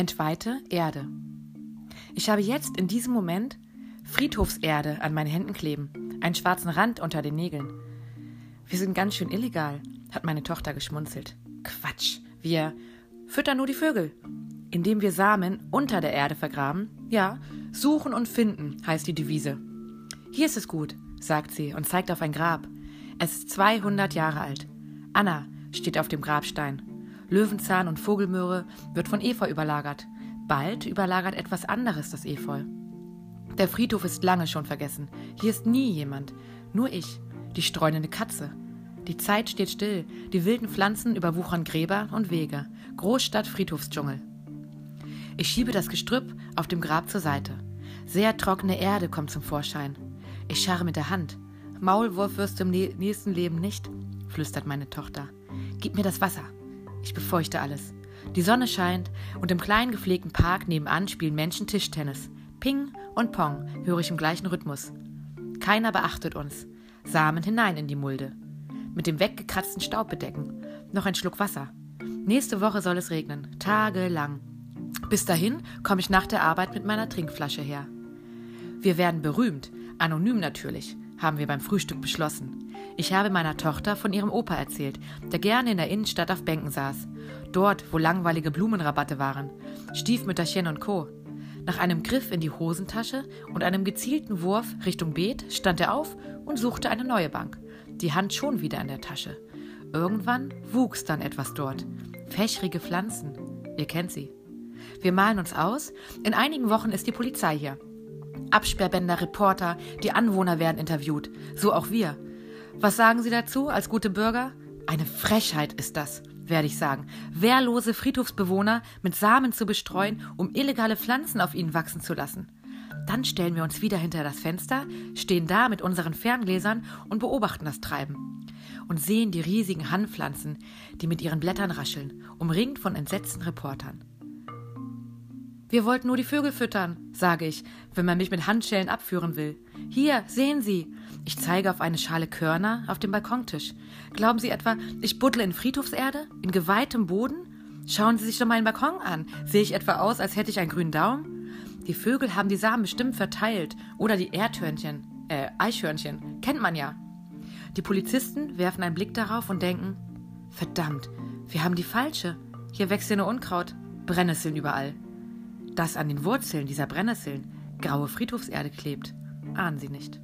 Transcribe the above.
Entweihte Erde. Ich habe jetzt in diesem Moment Friedhofserde an meinen Händen kleben, einen schwarzen Rand unter den Nägeln. Wir sind ganz schön illegal, hat meine Tochter geschmunzelt. Quatsch, wir füttern nur die Vögel. Indem wir Samen unter der Erde vergraben, ja, suchen und finden, heißt die Devise. Hier ist es gut, sagt sie und zeigt auf ein Grab. Es ist 200 Jahre alt. Anna steht auf dem Grabstein. Löwenzahn und Vogelmöhre wird von Efeu überlagert. Bald überlagert etwas anderes das Efeu. Der Friedhof ist lange schon vergessen. Hier ist nie jemand. Nur ich, die streunende Katze. Die Zeit steht still. Die wilden Pflanzen überwuchern Gräber und Wege. Großstadt Friedhofsdschungel. Ich schiebe das Gestrüpp auf dem Grab zur Seite. Sehr trockene Erde kommt zum Vorschein. Ich scharre mit der Hand. Maulwurf wirst du im nächsten Leben nicht, flüstert meine Tochter. Gib mir das Wasser. Ich befeuchte alles. Die Sonne scheint und im kleinen gepflegten Park nebenan spielen Menschen Tischtennis. Ping und Pong höre ich im gleichen Rhythmus. Keiner beachtet uns. Samen hinein in die Mulde. Mit dem weggekratzten Staub bedecken. Noch ein Schluck Wasser. Nächste Woche soll es regnen. Tagelang. Bis dahin komme ich nach der Arbeit mit meiner Trinkflasche her. Wir werden berühmt. Anonym natürlich, haben wir beim Frühstück beschlossen. Ich habe meiner Tochter von ihrem Opa erzählt, der gerne in der Innenstadt auf Bänken saß. Dort, wo langweilige Blumenrabatte waren. Stiefmütterchen und Co. Nach einem Griff in die Hosentasche und einem gezielten Wurf Richtung Beet stand er auf und suchte eine neue Bank. Die Hand schon wieder in der Tasche. Irgendwann wuchs dann etwas dort. Fächrige Pflanzen. Ihr kennt sie. Wir malen uns aus. In einigen Wochen ist die Polizei hier. Absperrbänder, Reporter, die Anwohner werden interviewt. So auch wir. Was sagen Sie dazu als gute Bürger? Eine Frechheit ist das, werde ich sagen. Wehrlose Friedhofsbewohner mit Samen zu bestreuen, um illegale Pflanzen auf ihnen wachsen zu lassen. Dann stellen wir uns wieder hinter das Fenster, stehen da mit unseren Ferngläsern und beobachten das Treiben. Und sehen die riesigen Handpflanzen, die mit ihren Blättern rascheln, umringt von entsetzten Reportern. Wir wollten nur die Vögel füttern, sage ich, wenn man mich mit Handschellen abführen will. Hier, sehen Sie. Ich zeige auf eine Schale Körner auf dem Balkontisch. Glauben Sie etwa, ich buddle in Friedhofserde? In geweihtem Boden? Schauen Sie sich doch meinen Balkon an. Sehe ich etwa aus, als hätte ich einen grünen Daumen? Die Vögel haben die Samen bestimmt verteilt. Oder die Erdhörnchen, äh, Eichhörnchen. Kennt man ja. Die Polizisten werfen einen Blick darauf und denken, verdammt, wir haben die falsche. Hier wächst ja nur Unkraut. Brennnesseln überall. Dass an den Wurzeln dieser Brennnesseln graue Friedhofserde klebt, ahnen sie nicht.